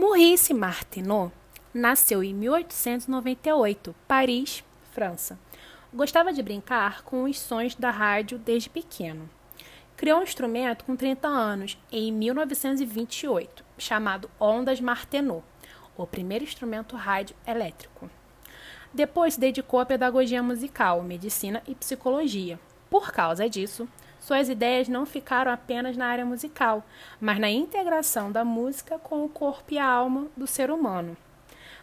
Maurice Martineau nasceu em 1898, Paris, França. Gostava de brincar com os sons da rádio desde pequeno. Criou um instrumento com 30 anos, em 1928, chamado Ondas Martineau, o primeiro instrumento rádio elétrico. Depois se dedicou à pedagogia musical, medicina e psicologia. Por causa disso, suas ideias não ficaram apenas na área musical, mas na integração da música com o corpo e a alma do ser humano.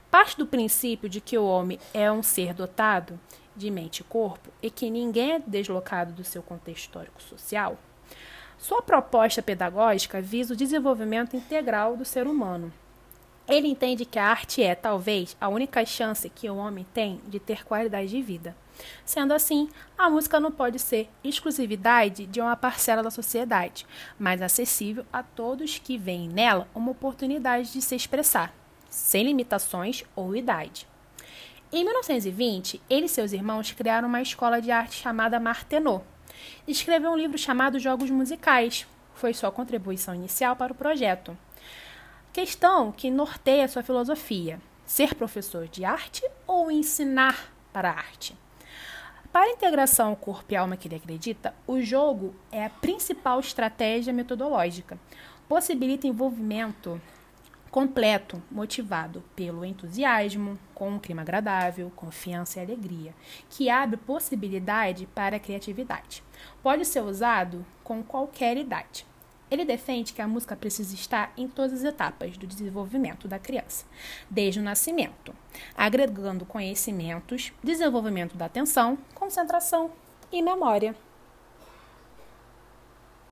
Parte do princípio de que o homem é um ser dotado de mente e corpo e que ninguém é deslocado do seu contexto histórico-social, sua proposta pedagógica visa o desenvolvimento integral do ser humano. Ele entende que a arte é, talvez, a única chance que o homem tem de ter qualidade de vida. Sendo assim, a música não pode ser exclusividade de uma parcela da sociedade, mas acessível a todos que veem nela uma oportunidade de se expressar, sem limitações ou idade. Em 1920, ele e seus irmãos criaram uma escola de arte chamada Martenot. Escreveu um livro chamado Jogos Musicais. Foi sua contribuição inicial para o projeto. Questão que norteia sua filosofia: ser professor de arte ou ensinar para a arte? Para a integração corpo e alma que ele acredita, o jogo é a principal estratégia metodológica. Possibilita envolvimento completo, motivado pelo entusiasmo, com um clima agradável, confiança e alegria, que abre possibilidade para a criatividade. Pode ser usado com qualquer idade. Ele defende que a música precisa estar em todas as etapas do desenvolvimento da criança, desde o nascimento, agregando conhecimentos, desenvolvimento da atenção, concentração e memória.